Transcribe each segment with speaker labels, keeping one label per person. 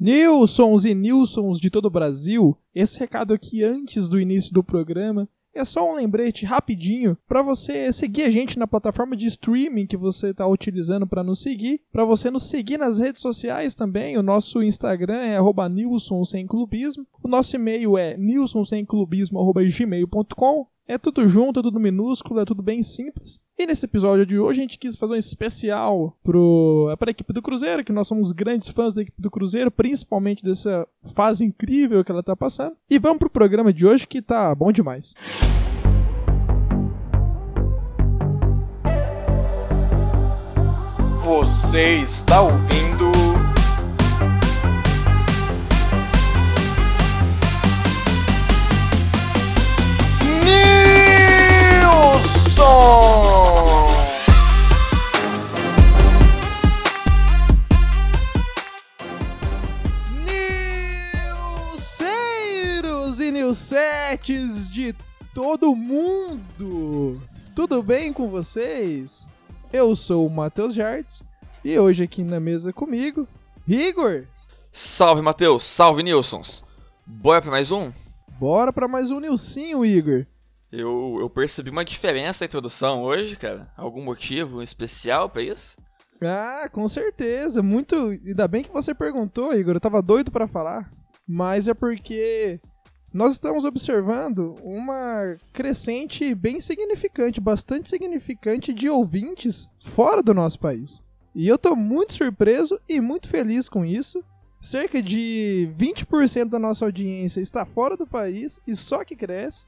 Speaker 1: Nilsons e Nilsons de todo o Brasil, esse recado aqui antes do início do programa é só um lembrete rapidinho para você seguir a gente na plataforma de streaming que você está utilizando para nos seguir, para você nos seguir nas redes sociais também. O nosso Instagram é @nilson sem clubismo, o nosso e-mail é nilsonsemclubismo@gmail.com. É tudo junto, é tudo minúsculo, é tudo bem simples. E nesse episódio de hoje a gente quis fazer um especial pro, para a equipe do Cruzeiro, que nós somos grandes fãs da equipe do Cruzeiro, principalmente dessa fase incrível que ela tá passando. E vamos pro programa de hoje que tá bom demais.
Speaker 2: Você está ouvindo
Speaker 1: Nilceiros e Nilsetes de todo mundo! Tudo bem com vocês? Eu sou o Matheus Jardes e hoje aqui na mesa comigo, Igor!
Speaker 3: Salve, Matheus! Salve, Nilsons! Bora pra mais um?
Speaker 1: Bora pra mais um Nilcinho, Igor!
Speaker 3: Eu, eu percebi uma diferença na introdução hoje, cara. Algum motivo especial pra isso?
Speaker 1: Ah, com certeza. Muito. Ainda bem que você perguntou, Igor. Eu tava doido pra falar. Mas é porque nós estamos observando uma crescente bem significante, bastante significante de ouvintes fora do nosso país. E eu tô muito surpreso e muito feliz com isso. Cerca de 20% da nossa audiência está fora do país e só que cresce.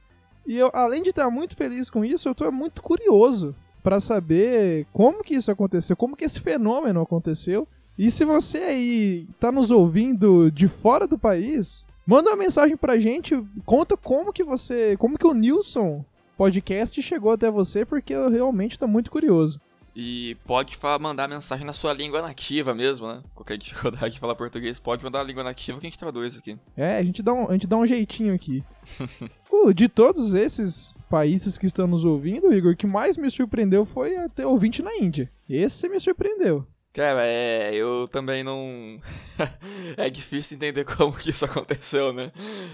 Speaker 1: E eu, além de estar muito feliz com isso, eu tô muito curioso para saber como que isso aconteceu, como que esse fenômeno aconteceu. E se você aí tá nos ouvindo de fora do país, manda uma mensagem pra gente, conta como que você, como que o Nilson podcast chegou até você, porque eu realmente tô muito curioso.
Speaker 3: E pode fa- mandar mensagem na sua língua nativa mesmo, né? Qualquer dificuldade de falar português, pode mandar a língua nativa que a gente traduz aqui.
Speaker 1: É, a gente dá um, a gente dá um jeitinho aqui. Uh, de todos esses países que estão nos ouvindo, Igor, o que mais me surpreendeu foi ter ouvinte na Índia. Esse me surpreendeu.
Speaker 3: Cara, é. Eu também não. é difícil entender como que isso aconteceu, né?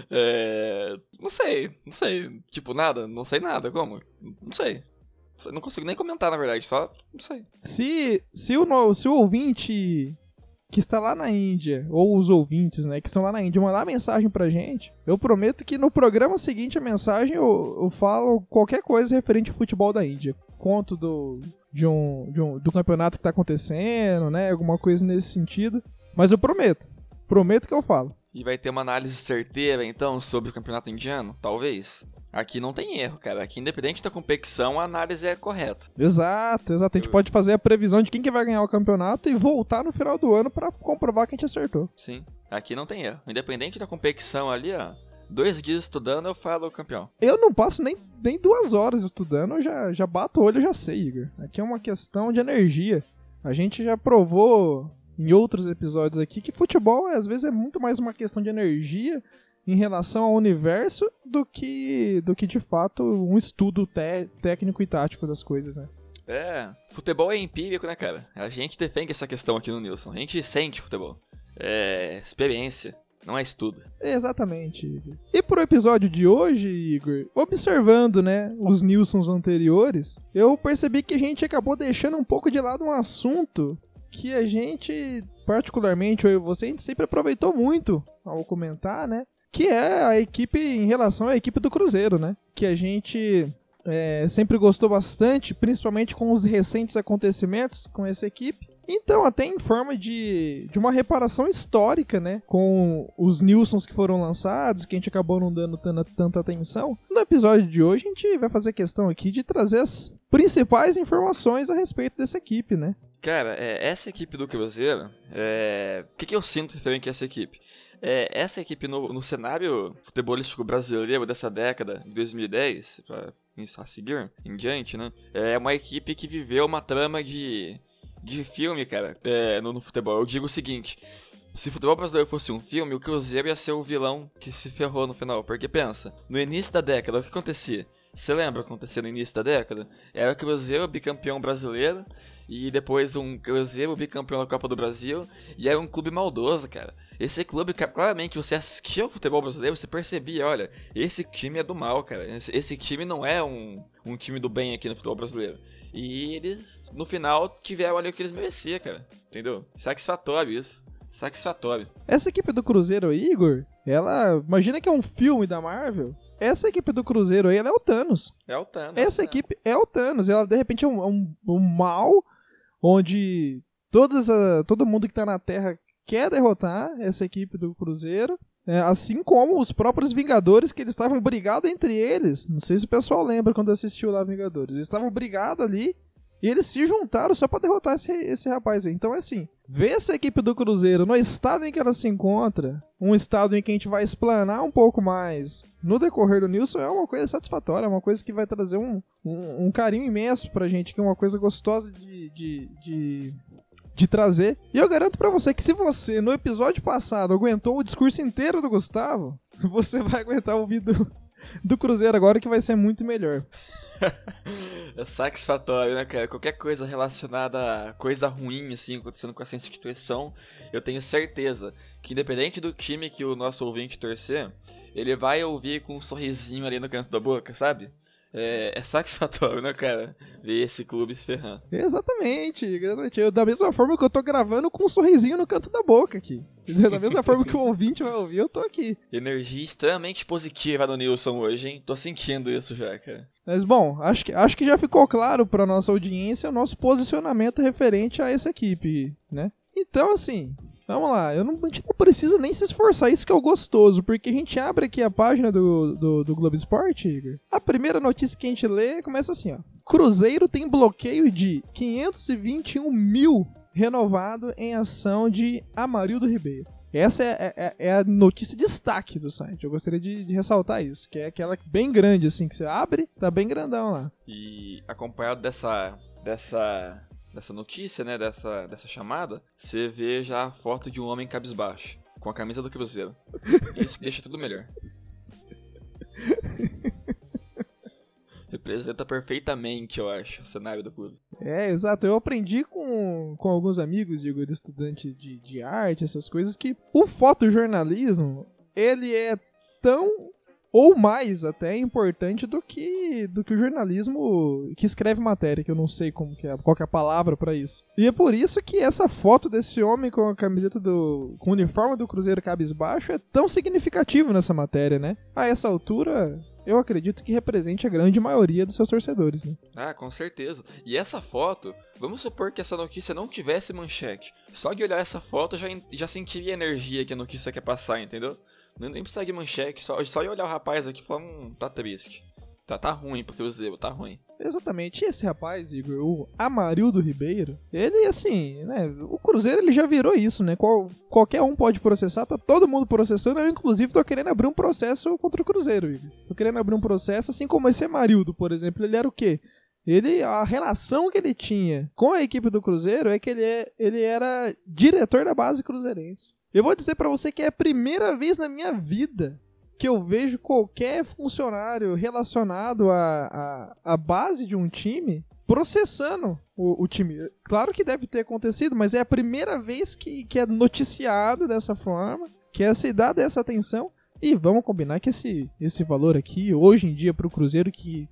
Speaker 3: É. Não sei, não sei. Tipo, nada, não sei nada, como? Não sei. Não consigo nem comentar, na verdade, só. Não sei.
Speaker 1: Se, se, o, se o ouvinte que está lá na Índia, ou os ouvintes, né, que estão lá na Índia, mandar mensagem pra gente, eu prometo que no programa seguinte a mensagem eu, eu falo qualquer coisa referente ao futebol da Índia. Conto do, de um, de um- do campeonato que tá acontecendo, né, alguma coisa nesse sentido. Mas eu prometo, prometo que eu falo.
Speaker 3: E vai ter uma análise certeira, então, sobre o campeonato indiano? Talvez. Aqui não tem erro, cara. Aqui, independente da competição, a análise é correta.
Speaker 1: Exato, exato. A gente pode fazer a previsão de quem que vai ganhar o campeonato e voltar no final do ano pra comprovar que a gente acertou.
Speaker 3: Sim. Aqui não tem erro. Independente da competição ali, ó. Dois dias estudando, eu falo campeão.
Speaker 1: Eu não passo nem, nem duas horas estudando, eu já, já bato o olho, eu já sei, Igor. Aqui é uma questão de energia. A gente já provou em outros episódios aqui que futebol às vezes é muito mais uma questão de energia em relação ao universo do que do que de fato um estudo té- técnico e tático das coisas, né?
Speaker 3: É, futebol é empírico, né, cara? A gente defende essa questão aqui no Nilson. A gente sente futebol. É experiência, não é estudo.
Speaker 1: Exatamente. Igor. E pro episódio de hoje, Igor, observando, né, os Nilsons anteriores, eu percebi que a gente acabou deixando um pouco de lado um assunto que a gente, particularmente, eu e você, a gente sempre aproveitou muito ao comentar, né? Que é a equipe em relação à equipe do Cruzeiro, né? Que a gente é, sempre gostou bastante, principalmente com os recentes acontecimentos com essa equipe. Então, até em forma de, de uma reparação histórica, né? Com os Nilsons que foram lançados, que a gente acabou não dando tanta, tanta atenção. No episódio de hoje, a gente vai fazer questão aqui de trazer as principais informações a respeito dessa equipe, né?
Speaker 3: Cara, é, essa equipe do Cruzeiro, é, o que, que eu sinto referente a essa equipe? É, essa equipe no, no cenário futebolístico brasileiro dessa década, de 2010, pra a seguir em diante, né? É uma equipe que viveu uma trama de, de filme, cara, é, no, no futebol. Eu digo o seguinte: se o futebol brasileiro fosse um filme, o Cruzeiro ia ser o vilão que se ferrou no final. Porque pensa, no início da década, o que acontecia? Você lembra o que acontecia no início da década? Era o Cruzeiro bicampeão brasileiro e depois um Cruzeiro bicampeão da Copa do Brasil e era um clube maldoso, cara. Esse clube, claramente, você assistia ao futebol brasileiro, você percebia, olha, esse time é do mal, cara. Esse, esse time não é um, um time do bem aqui no futebol brasileiro. E eles, no final, tiveram ali o que eles mereciam, cara. Entendeu? Satisfatório isso. Satisfatório.
Speaker 1: Essa equipe do Cruzeiro aí, Igor, ela. Imagina que é um filme da Marvel. Essa equipe do Cruzeiro aí, ela é o Thanos.
Speaker 3: É o Thanos.
Speaker 1: Essa
Speaker 3: né?
Speaker 1: equipe é o Thanos. Ela, de repente, é um, é um, um mal onde todas a- todo mundo que tá na Terra quer derrotar essa equipe do Cruzeiro. É, assim como os próprios Vingadores, que eles estavam brigados entre eles. Não sei se o pessoal lembra quando assistiu lá Vingadores. Eles estavam brigados ali e eles se juntaram só pra derrotar esse, esse rapaz aí. Então, assim, ver essa equipe do Cruzeiro no estado em que ela se encontra, um estado em que a gente vai explanar um pouco mais no decorrer do Nilson, é uma coisa satisfatória, é uma coisa que vai trazer um, um, um carinho imenso pra gente, que é uma coisa gostosa de, de, de, de trazer. E eu garanto pra você que se você, no episódio passado, aguentou o discurso inteiro do Gustavo, você vai aguentar ouvir do, do Cruzeiro agora, que vai ser muito melhor.
Speaker 3: É satisfatório, né, cara? Qualquer coisa relacionada a coisa ruim, assim, acontecendo com essa instituição, eu tenho certeza que, independente do time que o nosso ouvinte torcer, ele vai ouvir com um sorrisinho ali no canto da boca, sabe? É, é satisfatório, né, cara? Ver esse clube se ferrando.
Speaker 1: Exatamente, exatamente. Eu, da mesma forma que eu tô gravando com um sorrisinho no canto da boca aqui. Da mesma forma que o ouvinte vai ouvir, eu tô aqui.
Speaker 3: Energia extremamente positiva no Nilson hoje, hein? Tô sentindo isso já, cara.
Speaker 1: Mas bom, acho que, acho que já ficou claro pra nossa audiência o nosso posicionamento referente a essa equipe, né? Então, assim, vamos lá. Eu não, a gente não precisa nem se esforçar, isso que é o gostoso, porque a gente abre aqui a página do, do, do Globo Esporte, Igor. A primeira notícia que a gente lê começa assim, ó. Cruzeiro tem bloqueio de 521 mil renovado em ação de Amarildo Ribeiro. Essa é, é- é a notícia de destaque do site. Eu gostaria de, de ressaltar isso, que é aquela bem grande, assim, que você abre, tá bem grandão lá.
Speaker 3: E acompanhado dessa dessa dessa notícia, né, dessa dessa chamada, você vê já a foto de um homem cabisbaixo com a camisa do Cruzeiro. Isso que deixa tudo melhor. Representa perfeitamente, eu acho, o cenário do clube.
Speaker 1: É, exato. Eu aprendi com, com alguns amigos, digo, de estudante de, de arte, essas coisas, que o fotojornalismo, ele é tão ou mais até importante do que do que o jornalismo que escreve matéria, que eu não sei como que é, qual que é a palavra pra isso. E é por isso que essa foto desse homem com a camiseta do com o uniforme do Cruzeiro cabisbaixo é tão significativo nessa matéria, né? A essa altura, eu acredito que represente a grande maioria dos seus torcedores, né?
Speaker 3: Ah, com certeza. E essa foto, vamos supor que essa notícia não tivesse manchete. Só de olhar essa foto já, já sentiria a energia que a notícia quer passar, entendeu? Nem, nem precisa manchete, só, só de olhar o rapaz aqui e falar, hum, tá triste. Tá, tá ruim pro Cruzeiro, tá ruim.
Speaker 1: Exatamente. E esse rapaz, Igor, o Amarildo Ribeiro, ele, assim, né? O Cruzeiro ele já virou isso, né? Qual, qualquer um pode processar, tá todo mundo processando. Eu, inclusive, tô querendo abrir um processo contra o Cruzeiro, Igor. Tô querendo abrir um processo, assim como esse Amarildo, por exemplo. Ele era o quê? Ele, a relação que ele tinha com a equipe do Cruzeiro é que ele, é, ele era diretor da base cruzeirense. Eu vou dizer pra você que é a primeira vez na minha vida que eu vejo qualquer funcionário relacionado à, à, base de um time processando o, o time. Claro que deve ter acontecido, mas é a primeira vez que, que é noticiado dessa forma, que é se dá dessa atenção. E vamos combinar que esse, esse valor aqui, hoje em dia, pro Cruzeiro, que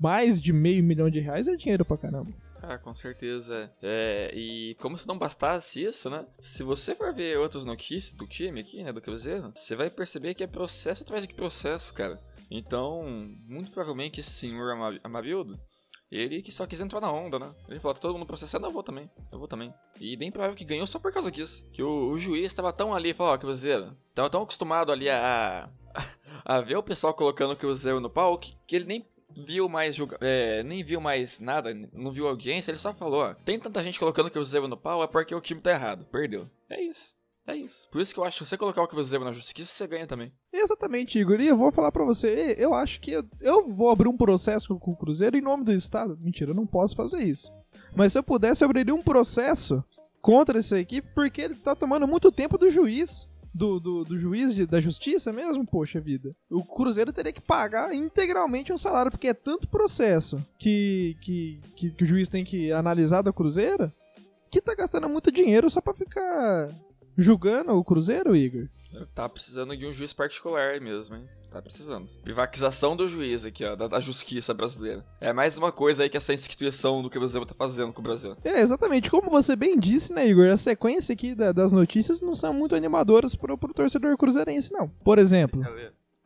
Speaker 1: mais de meio milhão de reais é dinheiro pra caramba.
Speaker 3: Ah, com certeza. É, e como se não bastasse isso, né? Se você for ver outras notícias do time aqui, né, do Cruzeiro, você vai perceber que é processo atrás de processo, cara. Então, muito provavelmente esse senhor Ama- Amarildo, ele que só quis entrar na onda, né? Ele falou, tá todo mundo processando, eu vou também, eu vou também. E bem provável que ganhou só por causa disso. Que o, o juiz tava tão ali, falou, ó, Cruzeiro, tava tão acostumado ali a, a, a ver o pessoal colocando o Cruzeiro no pau, que, que ele nem viu mais é, nem viu mais nada, não viu audiência, ele só falou, ó, tem tanta gente colocando o Cruzeiro no pau, é porque o time tá errado, perdeu. É isso. É isso. Por isso que eu acho que você colocar o Cruzeiro na justiça, você ganha também.
Speaker 1: Exatamente, Igor. E eu vou falar pra você, eu acho que eu, eu vou abrir um processo com o Cruzeiro em nome do Estado. Mentira, eu não posso fazer isso. Mas se eu pudesse, eu abriria um processo contra essa equipe, porque ele tá tomando muito tempo do juiz. Do, do, do juiz de- da justiça mesmo, poxa vida. O Cruzeiro teria que pagar integralmente um salário, porque é tanto processo que, que, que, que o juiz tem que analisar da Cruzeiro que tá gastando muito dinheiro só pra ficar julgando o Cruzeiro, Igor?
Speaker 3: Tá precisando de um juiz particular mesmo, hein? Tá precisando. Privatização do juiz aqui, ó, da, da justiça brasileira. É mais uma coisa aí que essa instituição do Cruzeiro tá fazendo com o Brasil.
Speaker 1: É, exatamente. Como você bem disse, né, Igor? A sequência aqui da- das notícias não são muito animadoras pro, pro torcedor cruzeirense, não. Por exemplo,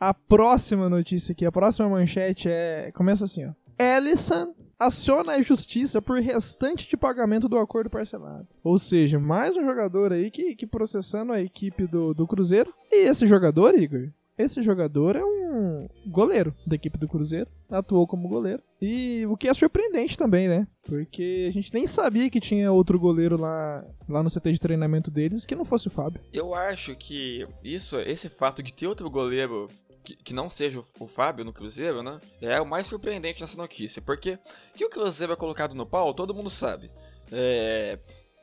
Speaker 1: a próxima notícia aqui, a próxima manchete é. Começa assim, ó. Ellison aciona a justiça por restante de pagamento do acordo parcelado. Ou seja, mais um jogador aí que, que processando a equipe do, do Cruzeiro. E esse jogador, Igor, esse jogador é um goleiro da equipe do Cruzeiro, atuou como goleiro. E o que é surpreendente também, né? Porque a gente nem sabia que tinha outro goleiro lá, lá no CT de treinamento deles que não fosse o Fábio.
Speaker 3: Eu acho que isso, esse fato de ter outro goleiro que, que não seja o, Fábio no Cruzeiro, né? É o mais surpreendente nessa notícia. Porque que o Cruzeiro é colocado no pau, todo mundo sabe. É.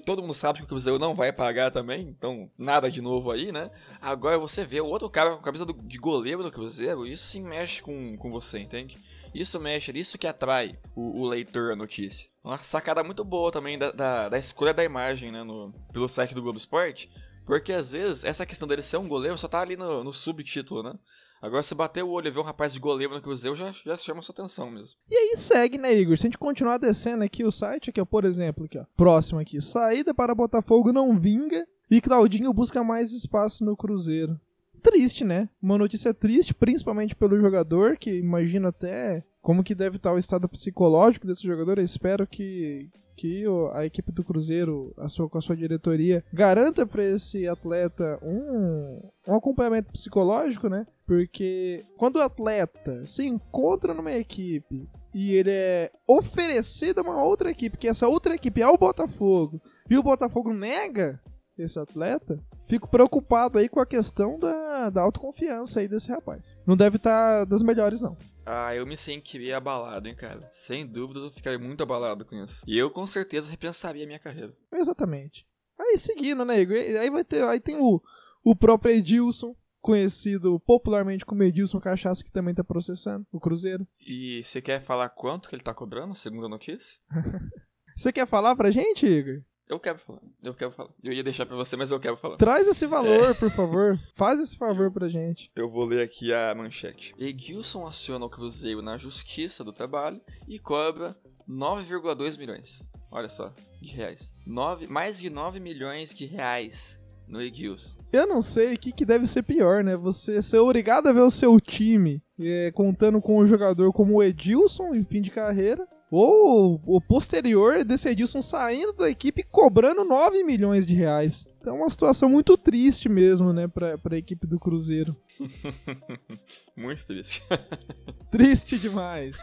Speaker 3: Todo mundo sabe que o Cruzeiro não vai pagar também, então nada de novo aí, né? Agora você vê o outro cara com a camisa do- de goleiro do Cruzeiro, isso sim mexe com, com você, entende? Isso mexe, isso que atrai o, o leitor a notícia. Uma sacada muito boa também da, da, da escolha da imagem, né? No, pelo site do Globo Esporte. Porque às vezes essa questão dele ser um goleiro só tá ali no, no subtítulo, né? Agora se bater o olho e ver um rapaz de goleiro no Cruzeiro já, já chama sua atenção mesmo.
Speaker 1: E aí segue, né, Igor? Se a gente continuar descendo aqui o site, aqui, ó, por exemplo, aqui, ó. Próximo aqui. Saída para Botafogo não vinga e Claudinho busca mais espaço no Cruzeiro. Triste, né? Uma notícia triste, principalmente pelo jogador, que imagino até como que deve estar o estado psicológico desse jogador. Eu espero que, que a equipe do Cruzeiro, a sua, com a sua diretoria, garanta para esse atleta um, um acompanhamento psicológico, né? Porque quando o atleta se encontra numa equipe e ele é oferecido a uma outra equipe, que essa outra equipe é o Botafogo, e o Botafogo nega esse atleta, fico preocupado aí com a questão da, da autoconfiança aí desse rapaz. Não deve estar das melhores, não.
Speaker 3: Ah, eu me sentiria abalado, hein, cara. Sem dúvidas eu ficaria muito abalado com isso. E eu com certeza repensaria a minha carreira.
Speaker 1: Exatamente. Aí seguindo, né, Igor? Aí vai ter. Aí tem o, o próprio Edilson, conhecido popularmente como Edilson Cachaça, que também tá processando o Cruzeiro.
Speaker 3: E você quer falar quanto que ele tá cobrando, segundo a notícia?
Speaker 1: Você quer falar pra gente, Igor?
Speaker 3: Eu quero falar, eu quero falar. Eu ia deixar pra você, mas eu quero falar.
Speaker 1: Traz esse valor, por favor. Faz esse favor pra gente.
Speaker 3: Eu vou ler aqui a manchete. Edilson aciona o Cruzeiro na Justiça do Trabalho e cobra 9,2 milhões. Olha só, de reais. Nove, mais de 9 milhões de reais no Edilson.
Speaker 1: Eu não sei o que, que deve ser pior, né? Você ser obrigado a ver o seu time é, contando com um jogador como o Edilson em fim de carreira. Ou o posterior desse Edilson saindo da equipe e cobrando 9 milhões de reais. Então é uma situação muito triste mesmo, né, pra, pra equipe do Cruzeiro.
Speaker 3: Muito triste.
Speaker 1: Triste demais.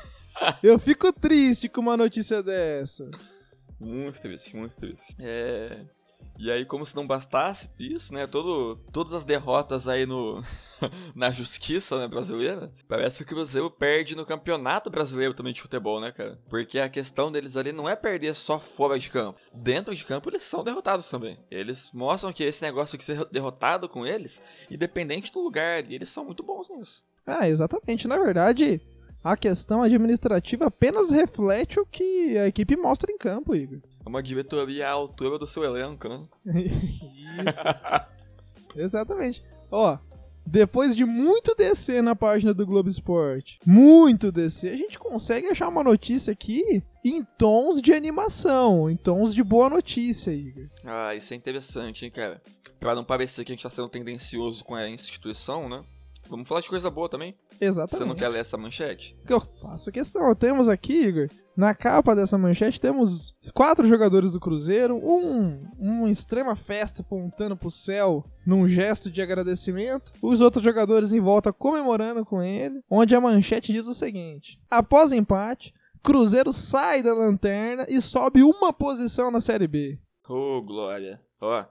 Speaker 1: Eu fico triste com uma notícia dessa.
Speaker 3: Muito triste, muito triste. É. E aí, como se não bastasse isso, né? Todo, todas as derrotas aí no na justiça né, brasileira, parece que o Cruzeiro perde no campeonato brasileiro também de futebol, né, cara? Porque a questão deles ali não é perder só fora de campo. Dentro de campo eles são derrotados também. Eles mostram que esse negócio de ser derrotado com eles, independente do lugar, eles são muito bons nisso.
Speaker 1: Ah, exatamente. Na verdade, a questão administrativa apenas reflete o que a equipe mostra em campo, Igor.
Speaker 3: É uma diretoria à altura do seu elenco, né?
Speaker 1: Isso. Exatamente. Ó, depois de muito descer na página do Globo Esporte, muito descer, a gente consegue achar uma notícia aqui em tons de animação, em tons de boa notícia, Igor.
Speaker 3: Ah, isso é interessante, hein, cara? Pra não parecer que a gente tá sendo tendencioso com a instituição, né? Vamos falar de coisa boa também. Você
Speaker 1: Exatamente.
Speaker 3: não quer ler essa manchete?
Speaker 1: que eu faço questão. Temos aqui, Igor, na capa dessa manchete, temos quatro jogadores do Cruzeiro, um, um extrema festa apontando pro céu num gesto de agradecimento, os outros jogadores em volta comemorando com ele, onde a manchete diz o seguinte: após empate, Cruzeiro sai da lanterna e sobe uma posição na Série B.
Speaker 3: Ô, Glória. Ó.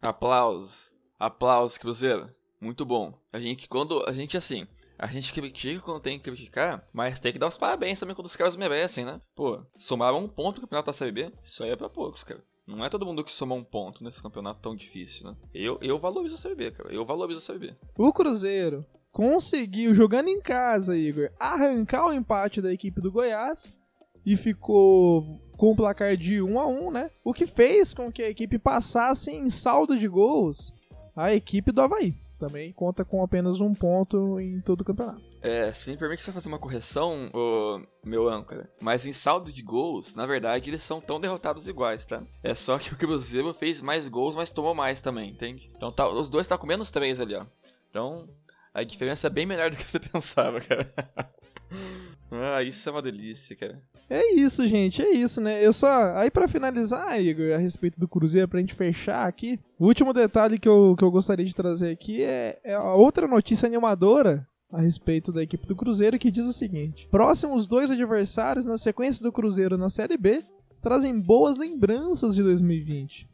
Speaker 3: Aplausos. Aplausos, Cruzeiro. Muito bom. A gente, quando. A gente, assim. A gente critica quando tem que criticar, mas tem que dar os parabéns também quando os caras merecem, né? Pô, somaram um ponto no campeonato da Série B. Isso aí é pra poucos, cara. Não é todo mundo que soma um ponto nesse campeonato tão difícil, né? Eu, eu valorizo a Série B, cara. Eu valorizo a Série B.
Speaker 1: O Cruzeiro conseguiu, jogando em casa, Igor, arrancar o empate da equipe do Goiás e ficou com o placar de 1 a 1 né? O que fez com que a equipe passasse em saldo de gols a equipe do Havaí. Também conta com apenas um ponto em todo o campeonato.
Speaker 3: É, se me permite só fazer uma correção, meu âncora. Mas em saldo de gols, na verdade, eles são tão derrotados iguais, tá? É só que o Cruzeiro fez mais gols, mas tomou mais também, entende? Então tá, os dois tá com menos 3 ali, ó. Então, a diferença é bem melhor do que você pensava, cara. Ah, isso é uma delícia, cara.
Speaker 1: É isso, gente, é isso, né? Eu só. Aí para finalizar, Igor, a respeito do Cruzeiro, pra gente fechar aqui, o último detalhe que eu, que eu gostaria de trazer aqui é, é a outra notícia animadora a respeito da equipe do Cruzeiro que diz o seguinte: próximos dois adversários na sequência do Cruzeiro na Série B trazem boas lembranças de 2020.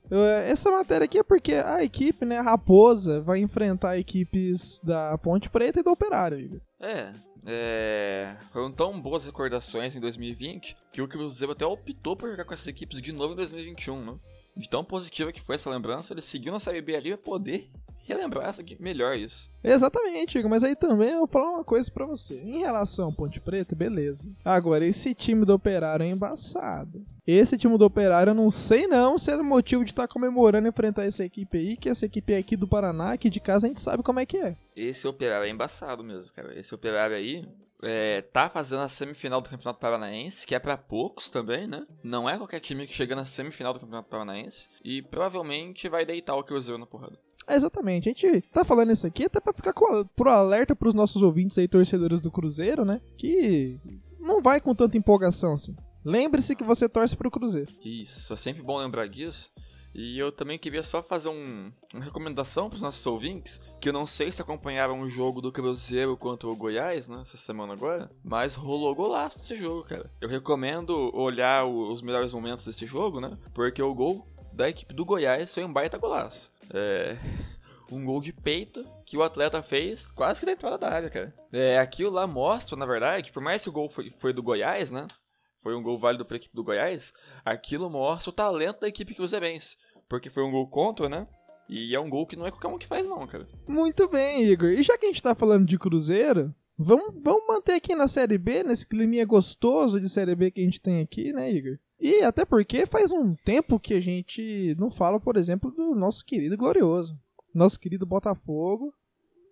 Speaker 1: Essa matéria aqui é porque a equipe, né, a Raposa, vai enfrentar equipes da Ponte Preta e do Operário, Igor.
Speaker 3: É, é, foram tão boas recordações em 2020 que o Cruzeiro até optou por jogar com essas equipes de novo em 2021, né? De tão positiva que foi essa lembrança, ele seguiu na Série B ali pra poder relembrar essa aqui, melhor isso.
Speaker 1: Exatamente, Igor, mas aí também eu vou falar uma coisa para você. Em relação ao Ponte Preta, beleza. Agora, esse time do Operário é embaçado. Esse time do Operário, eu não sei não se é motivo de estar tá comemorando enfrentar essa equipe aí, que essa equipe é aqui do Paraná, aqui de casa a gente sabe como é que é.
Speaker 3: Esse Operário é embaçado mesmo, cara. Esse Operário aí, é, tá fazendo a semifinal do Campeonato Paranaense, que é para poucos também, né? Não é qualquer time que chega na semifinal do Campeonato Paranaense e provavelmente vai deitar o Cruzeiro na porrada.
Speaker 1: É, exatamente. A gente tá falando isso aqui até pra ficar com, pro alerta pros nossos ouvintes aí, torcedores do Cruzeiro, né? Que não vai com tanta empolgação assim. Lembre-se que você torce pro Cruzeiro.
Speaker 3: Isso, é sempre bom lembrar disso. E eu também queria só fazer um, uma recomendação para os nossos ouvintes, que eu não sei se acompanharam o jogo do Cruzeiro contra o Goiás, né, essa semana agora, mas rolou golaço nesse jogo, cara. Eu recomendo olhar os melhores momentos desse jogo, né, porque o gol da equipe do Goiás foi um baita golaço. É. Um gol de peito que o atleta fez quase que da entrada da área, cara. É, aquilo lá mostra, na verdade, por mais que o gol foi, foi do Goiás, né? Foi um gol válido para a equipe do Goiás. Aquilo mostra o talento da equipe Cruzeirense. Porque foi um gol contra, né? E é um gol que não é qualquer um que faz, não, cara.
Speaker 1: Muito bem, Igor. E já que a gente tá falando de Cruzeiro, vamos, vamos manter aqui na Série B, nesse climinha gostoso de Série B que a gente tem aqui, né, Igor? E até porque faz um tempo que a gente não fala, por exemplo, do nosso querido Glorioso. Nosso querido Botafogo.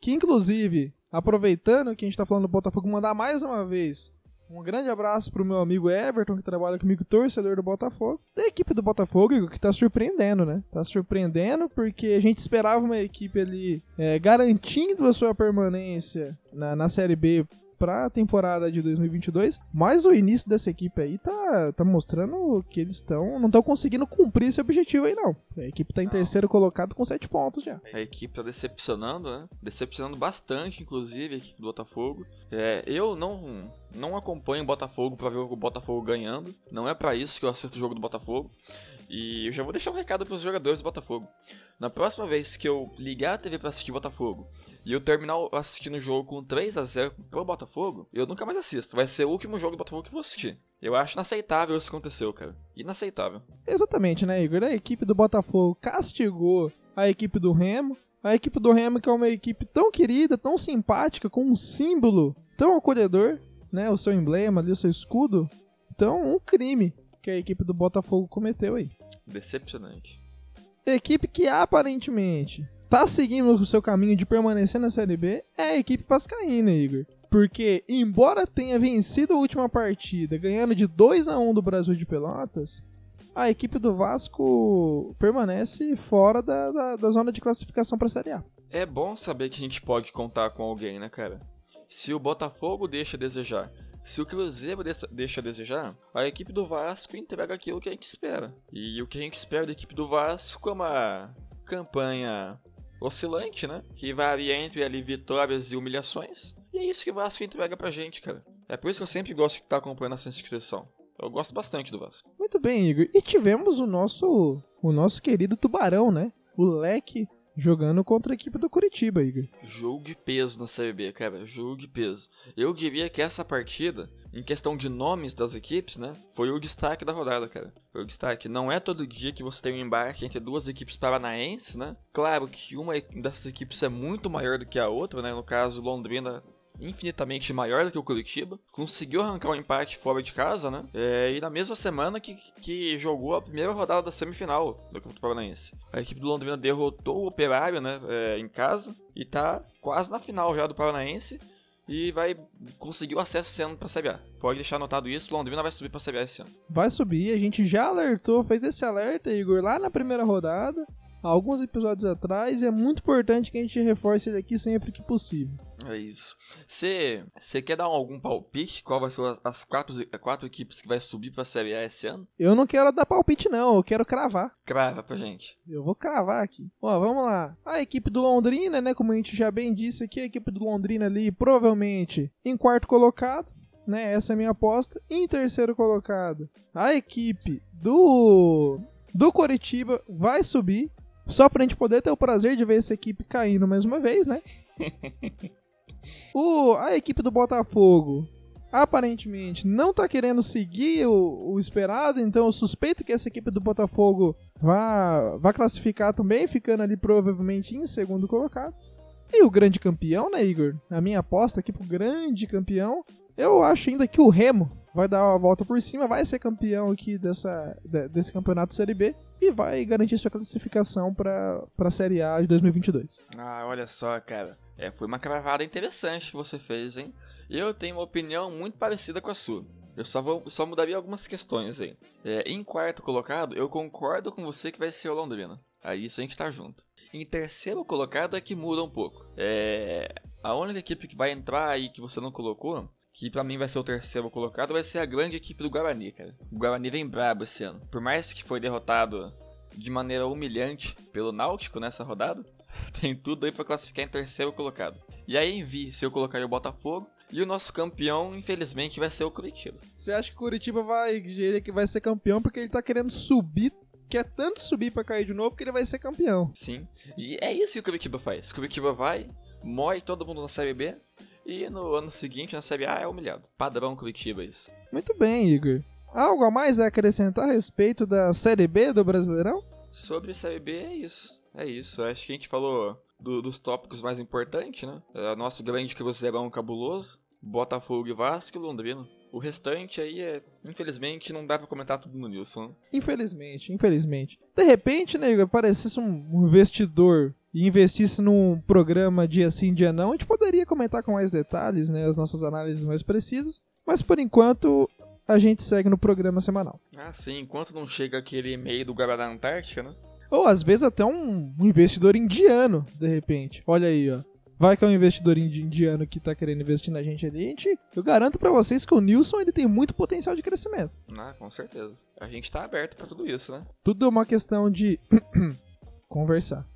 Speaker 1: Que inclusive, aproveitando que a gente tá falando do Botafogo, mandar mais uma vez um grande abraço pro meu amigo Everton, que trabalha comigo, torcedor do Botafogo. Da equipe do Botafogo, que tá surpreendendo, né? Tá surpreendendo porque a gente esperava uma equipe ali é, garantindo a sua permanência na, na Série B pra temporada de 2022, mas o início dessa equipe aí tá, tá mostrando que eles estão não estão conseguindo cumprir esse objetivo aí não. A equipe tá em não. terceiro colocado com 7 pontos já.
Speaker 3: A equipe tá decepcionando, né? Decepcionando bastante, inclusive, a equipe do Botafogo. É, eu não não acompanho o Botafogo para ver o Botafogo ganhando. Não é para isso que eu assisto o jogo do Botafogo. E eu já vou deixar um recado para os jogadores do Botafogo. Na próxima vez que eu ligar a TV para assistir Botafogo e eu terminar assistindo o jogo com 3 a 0 pro Botafogo, eu nunca mais assisto. Vai ser o último jogo do Botafogo que eu vou assistir. Eu acho inaceitável isso que aconteceu, cara. Inaceitável.
Speaker 1: Exatamente, né, Igor? A equipe do Botafogo castigou a equipe do Remo. A equipe do Remo, que é uma equipe tão querida, tão simpática, com um símbolo tão acolhedor, né? O seu emblema ali, o seu escudo. Então, um crime que a equipe do Botafogo cometeu aí.
Speaker 3: Decepcionante.
Speaker 1: Equipe que aparentemente tá seguindo o seu caminho de permanecer na Série B é a equipe vascaína, Igor. Porque, embora tenha vencido a última partida, ganhando de 2 a 1 do Brasil de Pelotas, a equipe do Vasco permanece fora da, da, da zona de classificação para a Série A.
Speaker 3: É bom saber que a gente pode contar com alguém, né, cara? Se o Botafogo deixa a desejar se o Cruzeiro deixa a desejar, a equipe do Vasco entrega aquilo que a gente espera. E o que a gente espera da equipe do Vasco é uma campanha oscilante, né? Que varia entre ali vitórias e humilhações. E é isso que o Vasco entrega pra gente, cara. É por isso que eu sempre gosto de estar acompanhando essa inscrição. Eu gosto bastante do Vasco.
Speaker 1: Muito bem, Igor. E tivemos o nosso o nosso querido Tubarão, né? O Leque jogando contra a equipe do Curitiba, Igor.
Speaker 3: Jogo de peso na Série B, cara. Jogo de peso. Eu diria que essa partida, em questão de nomes das equipes, né? Foi o destaque da rodada, cara. Foi o destaque. Não é todo dia que você tem um embarque entre duas equipes paranaenses, né? Claro que uma dessas equipes é muito maior do que a outra, né? No caso, Londrina infinitamente maior do que o Curitiba, conseguiu arrancar um empate fora de casa, né? É, e na mesma semana que, que jogou a primeira rodada da semifinal do Campeonato Paranaense. A equipe do Londrina derrotou o Operário, né? É, em casa e tá quase na final já do Paranaense e vai conseguir o acesso esse ano pra Série A. Pode deixar anotado isso, Londrina vai subir pra Série A esse ano.
Speaker 1: Vai subir, a gente já alertou, fez esse alerta, Igor, lá na primeira rodada, alguns episódios atrás, e é muito importante que a gente reforce ele aqui sempre que possível.
Speaker 3: É isso. Você quer dar algum palpite? Qual vai ser as quatro, quatro equipes que vai subir pra Série A esse ano?
Speaker 1: Eu não quero dar palpite, não, eu quero cravar.
Speaker 3: Crava pra gente.
Speaker 1: Eu vou cravar aqui. Ó, vamos lá. A equipe do Londrina, né? Como a gente já bem disse aqui, a equipe do Londrina ali, provavelmente em quarto colocado. Né, essa é a minha aposta. Em terceiro colocado, a equipe do do Coritiba vai subir. Só pra gente poder ter o prazer de ver essa equipe caindo mais uma vez, né? o, a equipe do Botafogo aparentemente não tá querendo seguir o, o, esperado, então eu suspeito que essa equipe do Botafogo vá, vá classificar também, ficando ali provavelmente em segundo colocado. E o grande campeão, né, Igor? A minha aposta aqui pro grande campeão, eu acho ainda que o Remo vai dar a volta por cima, vai ser campeão aqui dessa, desse campeonato Série B e vai garantir sua classificação para a Série A de 2022.
Speaker 3: Ah, olha só, cara. É, foi uma cravada interessante que você fez, hein? Eu tenho uma opinião muito parecida com a sua. Eu só, vou, só mudaria algumas questões aí. É, em quarto colocado, eu concordo com você que vai ser o Londrina. Aí isso a gente tá junto. Em terceiro colocado é que muda um pouco. É, a única equipe que vai entrar aí que você não colocou, que para mim vai ser o terceiro colocado, vai ser a grande equipe do Guarani, cara. O Guarani vem brabo esse ano. Por mais que foi derrotado de maneira humilhante pelo Náutico nessa rodada, tem tudo aí para classificar em terceiro colocado. E aí em vice eu colocaria o Botafogo. E o nosso campeão, infelizmente, vai ser o Curitiba.
Speaker 1: Você acha que o Curitiba vai, que vai ser campeão porque ele tá querendo subir quer tanto subir para cair de novo que ele vai ser campeão.
Speaker 3: Sim. E é isso que o Curitiba faz. O Curitiba vai, morre todo mundo na Série B e no ano seguinte, na Série A, é humilhado. Padrão Curitiba isso.
Speaker 1: Muito bem, Igor. Algo a mais a acrescentar a respeito da Série B do Brasileirão?
Speaker 3: Sobre Série B é isso. É isso. Acho que a gente falou do, dos tópicos mais importantes, né? É, nosso grande cruzeirão cabuloso, Botafogo e Vasco e Londrina. O restante aí é, infelizmente, não dá pra comentar tudo no Nilson. Né?
Speaker 1: Infelizmente, infelizmente. De repente, né, aparecesse um investidor e investisse num programa dia sim, dia não, a gente poderia comentar com mais detalhes, né, as nossas análises mais precisas. Mas por enquanto, a gente segue no programa semanal.
Speaker 3: Ah, sim, enquanto não chega aquele e-mail do Guará Antártica, né?
Speaker 1: Ou às vezes até um, um investidor indiano, de repente. Olha aí, ó. Vai que é um investidor indiano que tá querendo investir na gente ali. A gente, eu garanto para vocês que o Nilson ele tem muito potencial de crescimento.
Speaker 3: Ah, com certeza. A gente tá aberto para tudo isso, né?
Speaker 1: Tudo é uma questão de conversar.